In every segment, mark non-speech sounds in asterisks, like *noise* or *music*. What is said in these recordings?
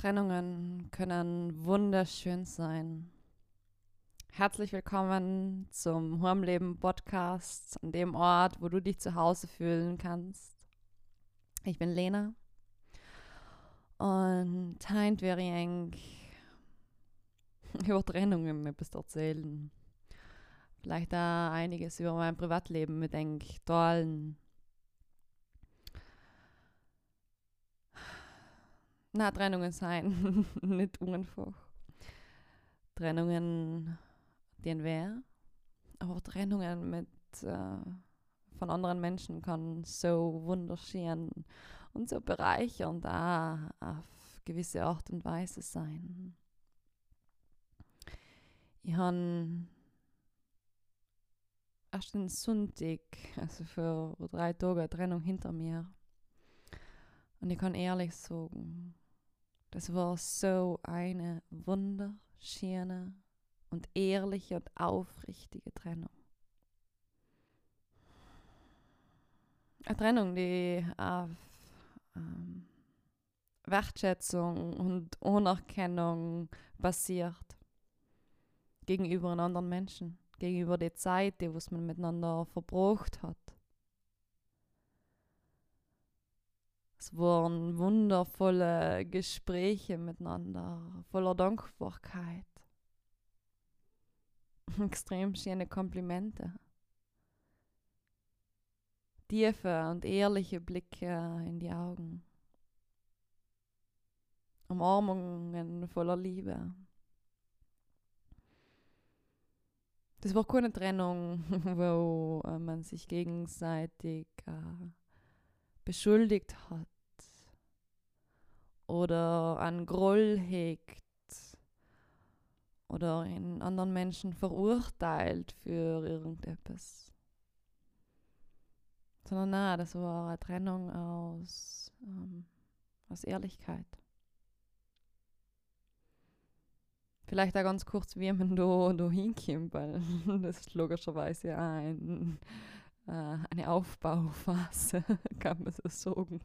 Trennungen können wunderschön sein. Herzlich willkommen zum Hormleben Podcast, an dem Ort, wo du dich zu Hause fühlen kannst. Ich bin Lena und heint wäre eng *laughs* über Trennungen etwas erzählen. Vielleicht da einiges über mein Privatleben mit eng tollen na, Trennungen sein, *laughs* nicht einfach. Trennungen, den wer, aber Trennungen mit äh, von anderen Menschen kann so wunderschön und so bereichernd da auf gewisse Art und Weise sein. Ich habe erst den Sonntag, also für drei Tage Trennung hinter mir. Und ich kann ehrlich sagen, das war so eine wunderschöne und ehrliche und aufrichtige Trennung. Eine Trennung, die auf ähm, Wertschätzung und Anerkennung basiert gegenüber anderen Menschen, gegenüber der Zeit, die was man miteinander verbracht hat. Es waren wundervolle Gespräche miteinander, voller Dankbarkeit. *laughs* Extrem schöne Komplimente. Tiefe und ehrliche Blicke in die Augen. Umarmungen voller Liebe. Das war keine Trennung, *laughs* wo äh, man sich gegenseitig äh, beschuldigt hat oder an Groll hegt oder einen anderen Menschen verurteilt für irgendetwas. Sondern na, das war eine Trennung aus, ähm, aus Ehrlichkeit. Vielleicht auch ganz kurz, wie man da, da hinkommt, weil *laughs* das ist logischerweise ein, eine Aufbauphase, *laughs* kann man so sagen.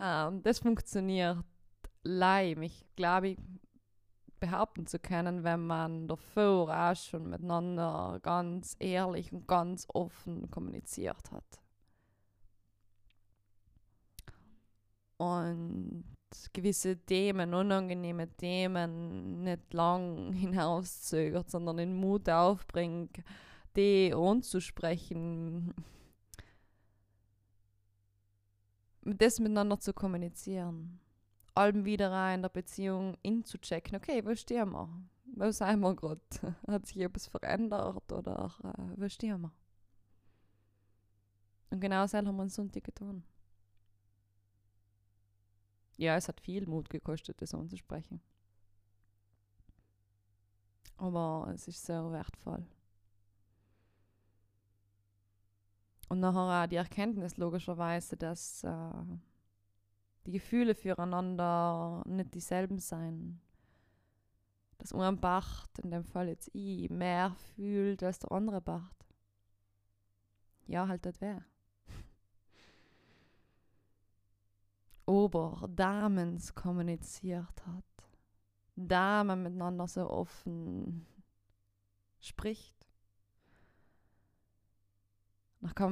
Ähm, das funktioniert leim. Ich glaube, behaupten zu können, wenn man davor auch schon miteinander ganz ehrlich und ganz offen kommuniziert hat. Und gewisse Themen, unangenehme Themen nicht lang hinauszögert, sondern den Mut aufbringt, die anzusprechen, das miteinander zu kommunizieren. Allem wieder in der Beziehung inzuchecken, okay, wo stehen wir? Wo sind wir gerade? *laughs* Hat sich etwas verändert oder äh, wo stehen wir? Und genau das haben wir am Sonntag getan. Ja, es hat viel Mut gekostet, das anzusprechen. Aber es ist sehr wertvoll. Und nachher auch die Erkenntnis logischerweise, dass äh, die Gefühle füreinander nicht dieselben sein. Dass ein Bacht, in dem Fall jetzt ich, mehr fühlt als der andere Bacht. Ja, halt das *laughs* wäre. Aber Damens kommuniziert hat. Damen miteinander so offen *laughs* spricht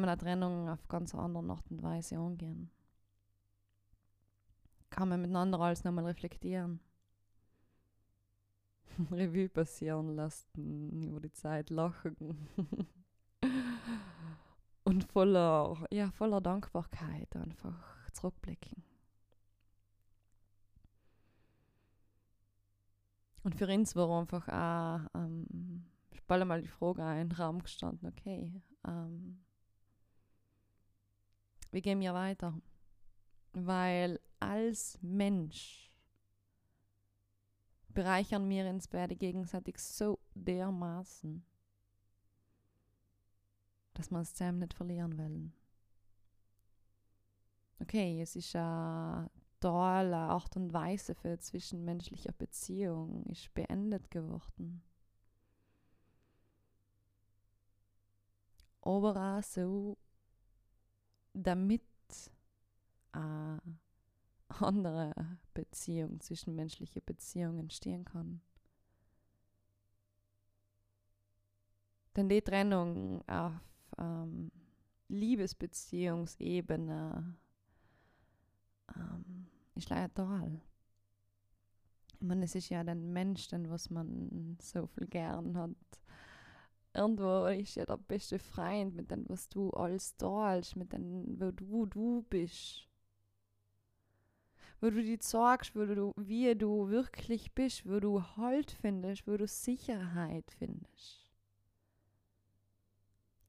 man eine Trennung auf ganz andere Art und Weise angehen. Kann man miteinander alles nochmal reflektieren. *laughs* Revue passieren lassen, über die Zeit lachen. *laughs* und voller, ja, voller Dankbarkeit einfach zurückblicken. Und für uns war einfach auch, ähm, ich balle mal die Frage ein, Raum gestanden, okay, ähm, wie gehen wir weiter? Weil als Mensch bereichern wir uns beide gegenseitig so dermaßen, dass wir es zusammen nicht verlieren wollen. Okay, es ist eine tolle Art und Weise für zwischenmenschliche Beziehung ist beendet geworden. Aber so damit äh, andere Beziehung, zwischenmenschliche Beziehung entstehen kann. Denn die Trennung auf ähm, Liebesbeziehungsebene ähm, ist leider total. Ich meine, es ist ja der Mensch, den was man so viel gern hat. Irgendwo ist ja der beste Freund, mit dem, was du alles teilst, mit dem, wo du du bist. Wo du dir sagst, wo du, wie du wirklich bist, wo du Halt findest, wo du Sicherheit findest.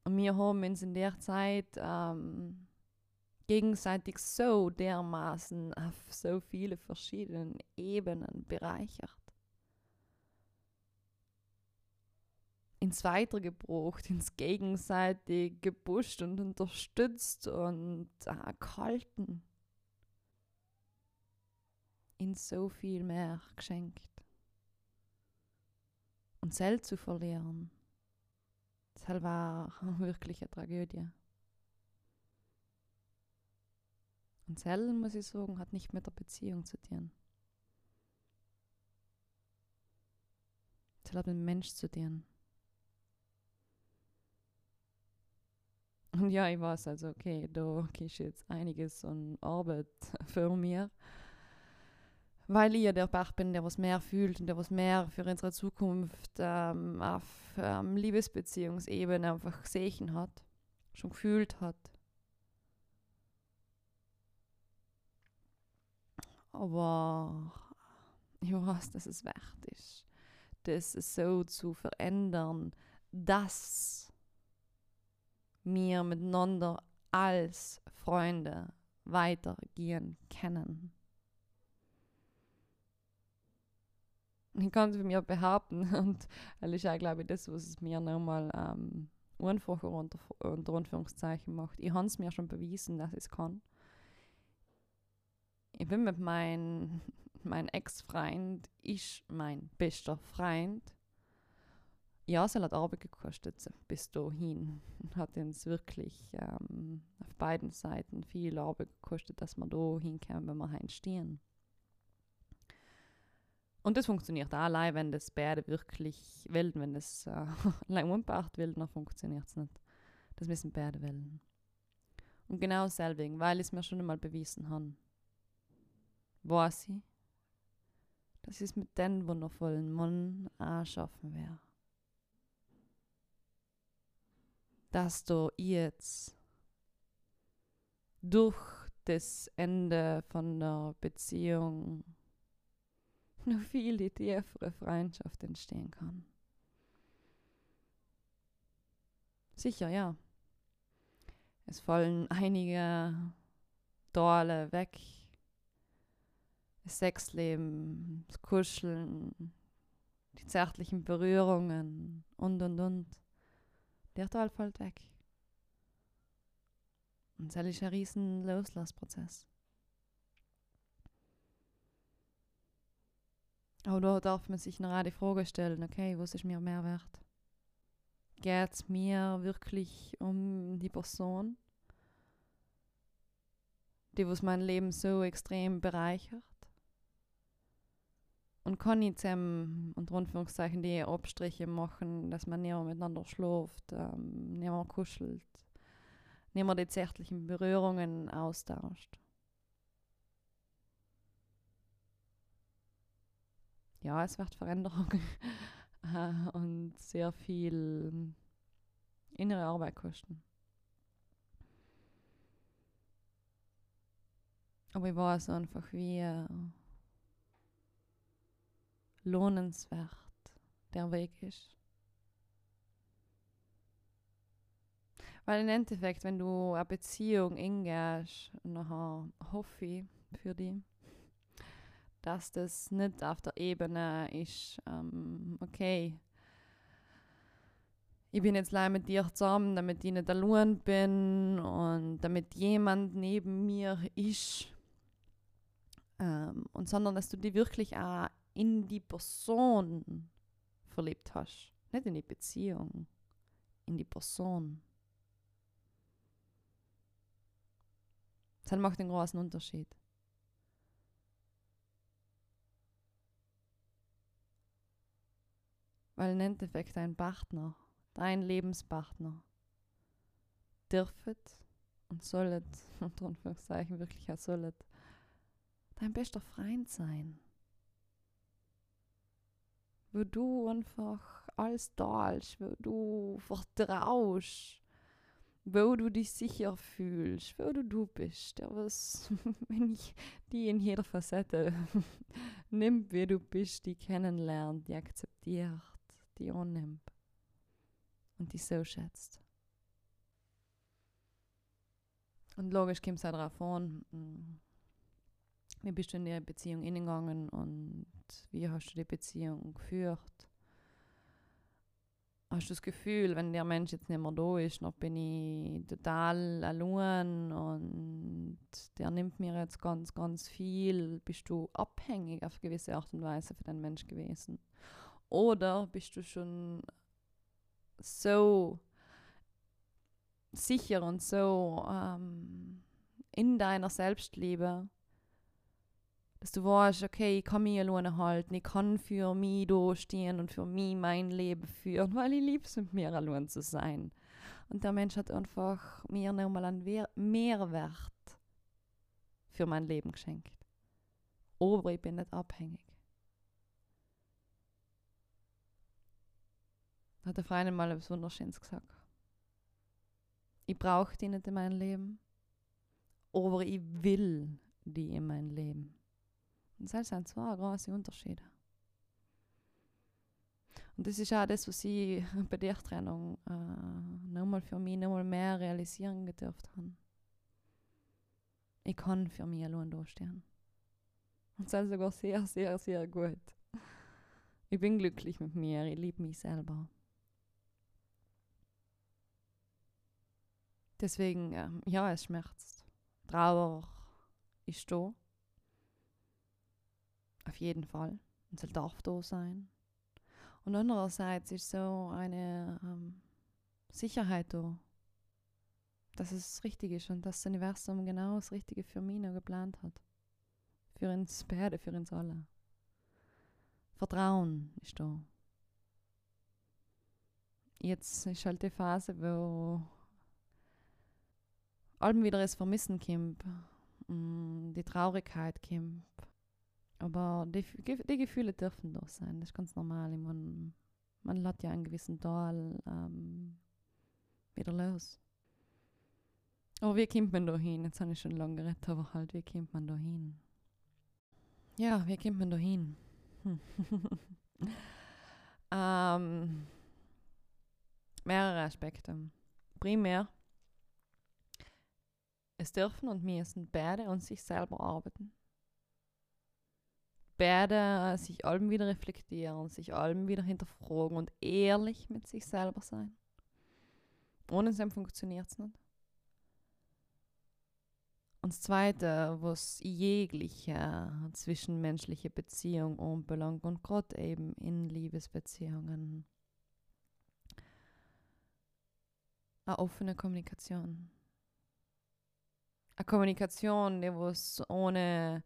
Und wir haben uns in der Zeit ähm, gegenseitig so dermaßen auf so viele verschiedene Ebenen bereichert. Ins Weitergebracht, ins gegenseitig gepusht und unterstützt und gehalten. In so viel mehr geschenkt. Und selbst zu verlieren, das war *laughs* wirklich eine Tragödie. Und Zell, muss ich sagen, hat nicht mit der Beziehung zu tun. Zell hat mit dem Mensch zu tun. Und *laughs* ja, ich weiß also, okay, da ist jetzt einiges an Arbeit *laughs* für mir. Weil ich ja der Bach bin, der was mehr fühlt und der was mehr für unsere Zukunft ähm, auf ähm, Liebesbeziehungsebene einfach gesehen hat, schon gefühlt hat. Aber ich weiß, dass es wert ist, das so zu verändern, dass wir miteinander als Freunde weitergehen können. Ich kann es mir behaupten *laughs* und das ist auch, glaube ich, das, was es mir nochmal ähm, einfacher unter, unter Anführungszeichen macht. Ich habe es mir schon bewiesen, dass ich es kann ich bin mit meinem *laughs* mein Ex-Freund, ist mein bester Freund. Ja, es hat Arbeit gekostet bis dahin. *laughs* Hat uns wirklich ähm, auf beiden Seiten viel Arbeit gekostet, dass wir da hinkommen, wenn wir heimstehen. Und das funktioniert auch allein, wenn das beide wirklich wollen. Wenn das äh, *laughs* allein unbeachtet will, dann funktioniert es nicht. Das müssen beide wollen. Und genau deswegen, weil ich es mir schon einmal bewiesen habe weiß ich, dass ich es mit dem wundervollen Mann auch schaffen werde. Dass du jetzt durch das Ende von der Beziehung *laughs* noch viel tiefere Freundschaft entstehen kann. Sicher, ja. Es fallen einige Dorle weg, das Sexleben, das Kuscheln, die zärtlichen Berührungen und und und. Der Teil fällt weg. Und das ist ein riesen Loslassprozess. Aber da darf man sich noch die Frage stellen, okay, was ist mir mehr wert? Geht es mir wirklich um die Person, die was mein Leben so extrem bereichert? Und nicht zusammen, unter Anführungszeichen, die Abstriche machen, dass man mehr miteinander schläft, ähm, mehr kuschelt, mehr die zärtlichen Berührungen austauscht. Ja, es wird Veränderung *laughs* und sehr viel innere Arbeit kosten. Aber ich weiß einfach, wie lohnenswert der Weg ist. Weil im Endeffekt, wenn du eine Beziehung eingehst, nachher hoffe ich für dich, dass das nicht auf der Ebene ist, ähm, okay, ich bin jetzt leider mit dir zusammen, damit ich nicht allein bin und damit jemand neben mir ist. Ähm, und sondern dass du die wirklich auch in die Person verliebt hast. Nicht in die Beziehung, in die Person. Das macht einen großen Unterschied. Weil im Endeffekt dein Partner, dein Lebenspartner, dürfet und sollet, *laughs* unter Anführungszeichen wirklich auch sollet, dein bester Freund sein. Wo du einfach alles da ist, wo du vertraust, wo du dich sicher fühlst, wo du du bist, der was, *laughs* wenn ich die in jeder Facette *laughs* nimmt, wie du bist, die kennenlernt, die akzeptiert, die annimmt und die so schätzt. Und logisch kommt es auch darauf an, mm, wie bist du in die Beziehung hingegangen und wie hast du die Beziehung geführt? Hast du das Gefühl, wenn der Mensch jetzt nicht mehr da ist, noch bin ich total allein und der nimmt mir jetzt ganz, ganz viel? Bist du abhängig auf gewisse Art und Weise für den Mensch gewesen? Oder bist du schon so sicher und so ähm, in deiner Selbstliebe, dass du weißt, okay, ich kann mich alleine halten, ich kann für mich da stehen und für mich mein Leben führen, *laughs* weil ich liebe es, mit mir allein zu sein. Und der Mensch hat einfach mir nochmal einen Mehrwert für mein Leben geschenkt. Aber ich bin nicht abhängig. Hat der Freundin mal etwas Wunderschönes gesagt. Ich brauche die nicht in meinem Leben, aber ich will die in mein Leben. Und das sind zwei große Unterschiede. Und das ist auch das, was ich *laughs* bei der Trennung äh, nochmal für mich nochmal mehr realisieren gedurft habe. Ich kann für mich allein durchstehen. Und das ist sogar sehr, sehr, sehr gut. Ich bin glücklich mit mir, ich liebe mich selber. Deswegen, ähm, ja, es schmerzt. Trauer ist da. Auf jeden Fall. Und es darf da sein. Und andererseits ist so eine ähm, Sicherheit da, dass es richtig ist und dass das Universum genau das Richtige für mich noch geplant hat. Für uns beide, für uns alle. Vertrauen ist da. Jetzt ist halt die Phase, wo allem wieder das Vermissen kommt, mm, die Traurigkeit kommt. Aber die, die Gefühle dürfen doch sein, das ist ganz normal. Man, man lässt ja einen gewissen Teil ähm, wieder los. Aber wie kommt man da hin? Jetzt habe ich schon lange geredet, aber halt, wie kommt man da hin? Ja, wie kommt man da hin? *laughs* ähm, mehrere Aspekte. Primär es dürfen und müssen beide an sich selber arbeiten. Beide sich allem wieder reflektieren, sich allem wieder hinterfragen und ehrlich mit sich selber sein. Ohne dem funktioniert es nicht. Und das Zweite, was jegliche zwischenmenschliche Beziehung anbelangt und gerade eben in Liebesbeziehungen, eine offene Kommunikation eine Kommunikation, die was ohne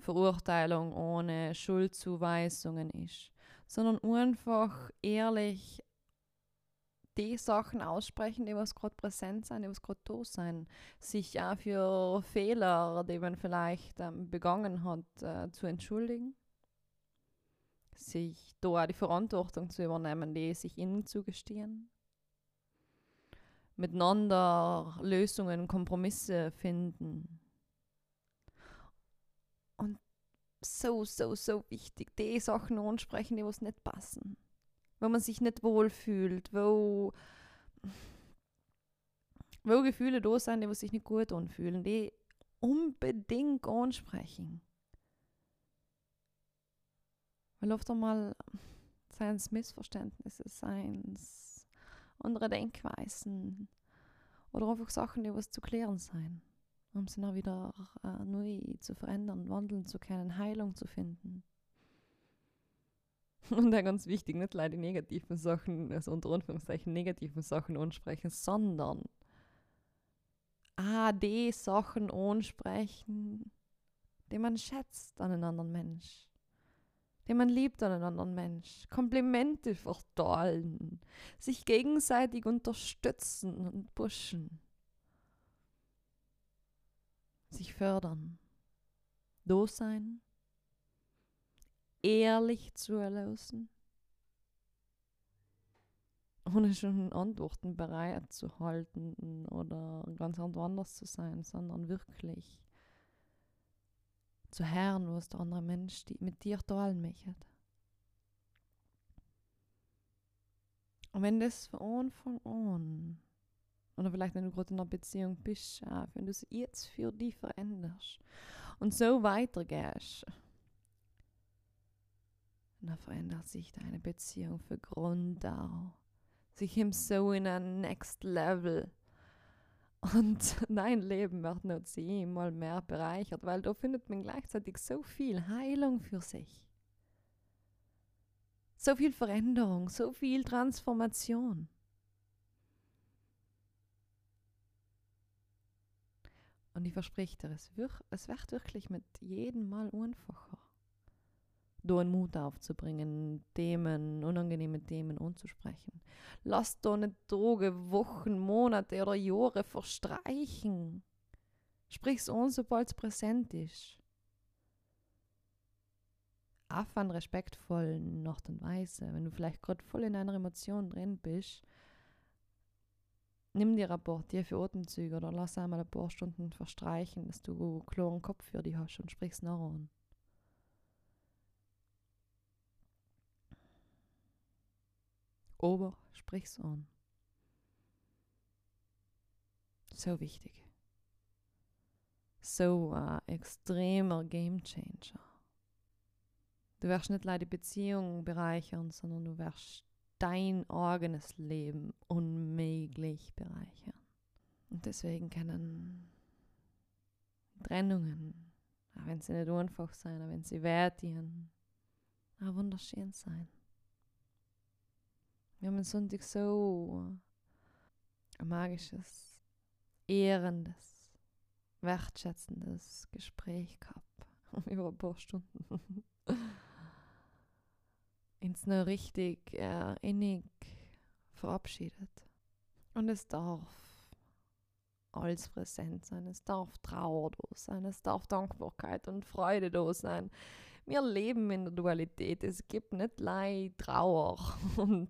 Verurteilung, ohne Schuldzuweisungen ist, sondern einfach ehrlich die Sachen aussprechen, die was gerade präsent sind, die was gerade da sind, sich auch für Fehler, die man vielleicht ähm, begangen hat, äh, zu entschuldigen, sich da auch die Verantwortung zu übernehmen, die sich ihnen zugestehen. Miteinander Lösungen, Kompromisse finden. Und so, so, so wichtig, die Sachen ansprechen, die was nicht passen. Wo man sich nicht wohlfühlt, wo, wo Gefühle da sind, die sich nicht gut anfühlen, die unbedingt ansprechen. Weil oft einmal seien es Missverständnisse, seien es andere Denkweisen oder einfach Sachen, die was zu klären sein, um sie dann wieder äh, neu zu verändern, wandeln zu können, Heilung zu finden. *laughs* Und dann ganz wichtig, nicht leider die negativen Sachen, also unter Anführungszeichen negativen Sachen ansprechen, sondern ah, die Sachen ansprechen, die man schätzt an einen anderen Mensch, den man liebt an einen anderen Mensch, Komplimente verteilen, sich gegenseitig unterstützen und pushen, sich fördern, da sein, ehrlich zu erlösen, ohne schon Antworten bereit zu halten oder ganz anders zu sein, sondern wirklich zu hören, was der andere Mensch mit dir teilen möchte. Und wenn das von Anfang an, oder vielleicht wenn du gerade in einer Beziehung bist, wenn du es jetzt für dich veränderst und so weitergehst, dann verändert sich deine Beziehung für Grund auf. Sie kommt so in ein Next Level. Und *laughs* dein Leben wird noch zehnmal mehr bereichert, weil da findet man gleichzeitig so viel Heilung für sich. So viel Veränderung, so viel Transformation. Und ich verspreche dir, es wird, es wird wirklich mit jedem Mal einfacher da einen Mut aufzubringen, Themen, unangenehme Themen anzusprechen. Lass da nicht Tage, Wochen, Monate oder Jahre verstreichen. Sprich's an, sobald es präsent ist. Auf einen respektvollen und Weise. Wenn du vielleicht gerade voll in einer Emotion drin bist, nimm dir ein paar tiefe Atemzüge oder lass einmal ein paar Stunden verstreichen, dass du einen klaren Kopf für dich hast und sprichst nach an. aber sprich's an. So wichtig. So ein extremer Gamechanger. Du wirst nicht leider die Beziehung bereichern, sondern du wirst dein eigenes Leben unmöglich bereichern. Und deswegen können Trennungen, auch wenn sie nicht einfach sein, auch wenn sie wehtun, auch wunderschön sein. Wir haben Sonntag so ein magisches, ehrendes, wertschätzendes Gespräch gehabt. *laughs* Über ein paar Stunden. Ins nur richtig äh, innig verabschiedet. Und es darf alles präsent sein. Es darf Trauer da sein. Es darf Dankbarkeit und Freude da sein wir leben in der Dualität. Es gibt nicht Leid, Trauer. *laughs* Und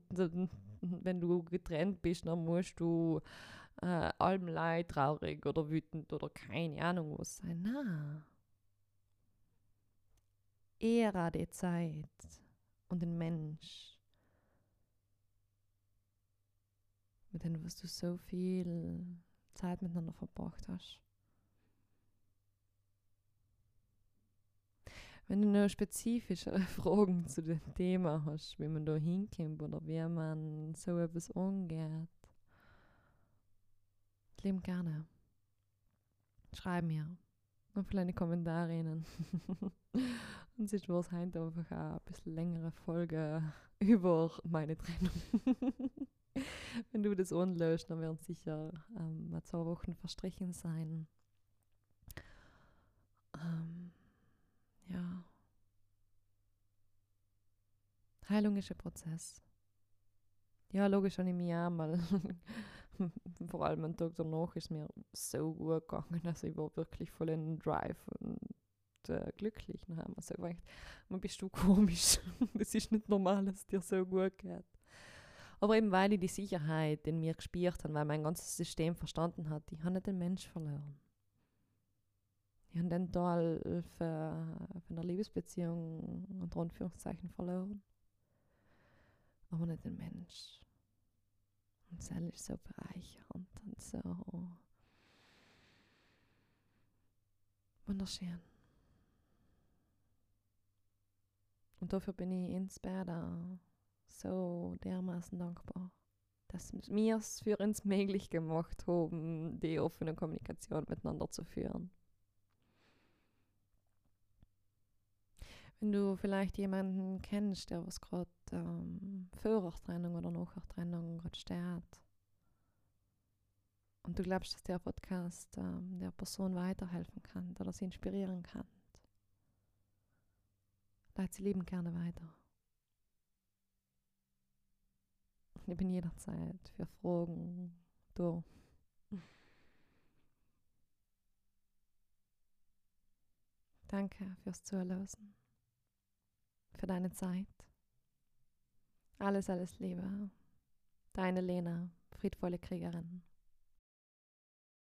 wenn du getrennt bist, dann musst du äh, allem Leid, traurig oder wütend oder keine Ahnung was sein. Na. Ehre die Zeit und den Mensch, mit dem was du so viel Zeit miteinander verbracht hast. Wenn du noch spezifische *laughs* Fragen zu dem Thema hast, wie man da hinkommt oder wie man so etwas angeht, lieb gerne. Schreib mir. Und vielleicht eine Kommentare. *laughs* Und es heute einfach auch ein bisschen längere Folge *laughs* über meine Trennung. *laughs* Wenn du das anlöst, dann werden sicher ähm, zwei Wochen verstrichen sein. Ähm, ja. Heilung ist ein Prozess. Ja, logisch habe ich mich auch mal, *laughs* vor allem am Tag danach ist mir so gut gegangen, also ich war wirklich voll in Drive und äh, glücklich. Dann haben wir so gedacht, man bist du komisch, *laughs* das ist nicht normal, dass es dir so gut geht. Aber eben weil ich die Sicherheit in mir gespürt habe, weil mein ganzes System verstanden hat, ich habe nicht den Mensch verloren. Ich habe den Teil für eine Liebesbeziehung unter Anführungszeichen verloren. Aber nicht den Mensch. Und das ist so bereichernd und so wunderschön. Und dafür bin ich insbesondere so dermaßen dankbar, dass wir es für uns *laughs* möglich gemacht haben, die offene Kommunikation miteinander zu führen. Wenn du vielleicht jemanden kennst, der was gerade ähm, vor Trennung oder nach Trennung gerade steht und du glaubst, dass der Podcast ähm, der Person weiterhelfen kann oder sie inspirieren kann, leite sie lieben gerne weiter. Ich bin jederzeit für Fragen da. Danke fürs Zuhören, für deine Zeit. Alles, alles Liebe. Deine Lena, friedvolle Kriegerin.